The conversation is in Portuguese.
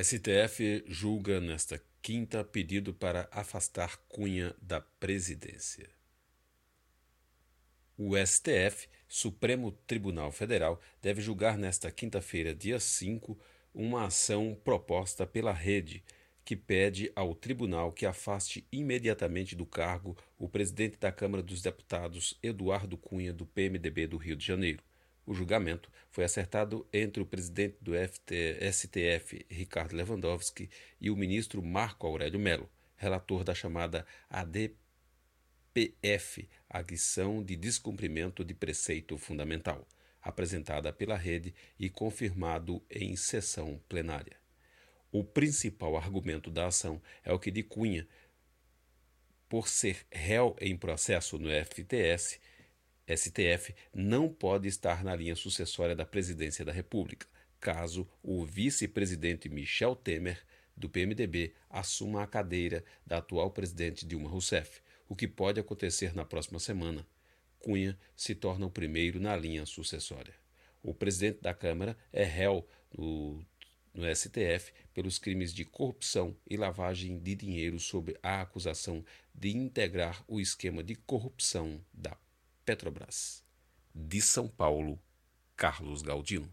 STF julga nesta quinta pedido para afastar Cunha da presidência. O STF, Supremo Tribunal Federal, deve julgar nesta quinta-feira, dia 5, uma ação proposta pela rede que pede ao tribunal que afaste imediatamente do cargo o presidente da Câmara dos Deputados, Eduardo Cunha, do PMDB do Rio de Janeiro. O julgamento foi acertado entre o presidente do FT, STF, Ricardo Lewandowski, e o ministro Marco Aurélio Melo, relator da chamada ADPF, Ação de Descumprimento de Preceito Fundamental, apresentada pela rede e confirmado em sessão plenária. O principal argumento da ação é o que de Cunha, por ser réu em processo no FTS, STF não pode estar na linha sucessória da presidência da República, caso o vice-presidente Michel Temer, do PMDB, assuma a cadeira da atual presidente Dilma Rousseff, o que pode acontecer na próxima semana. Cunha se torna o primeiro na linha sucessória. O presidente da Câmara é réu no, no STF pelos crimes de corrupção e lavagem de dinheiro sob a acusação de integrar o esquema de corrupção da Petrobras. De São Paulo, Carlos Galdino.